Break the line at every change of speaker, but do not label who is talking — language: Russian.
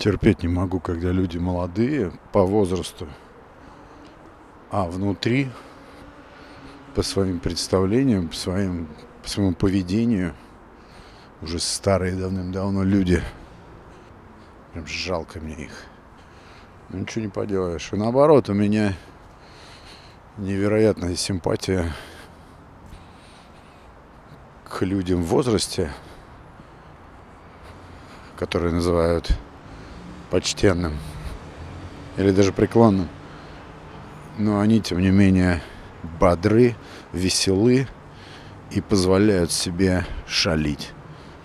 Терпеть не могу, когда люди молодые по возрасту, а внутри по своим представлениям, по, своим, по своему поведению уже старые давным-давно люди. Прям жалко мне их. Ну ничего не поделаешь. И наоборот, у меня невероятная симпатия к людям в возрасте, которые называют почтенным или даже преклонным. Но они, тем не менее, бодры, веселы и позволяют себе шалить.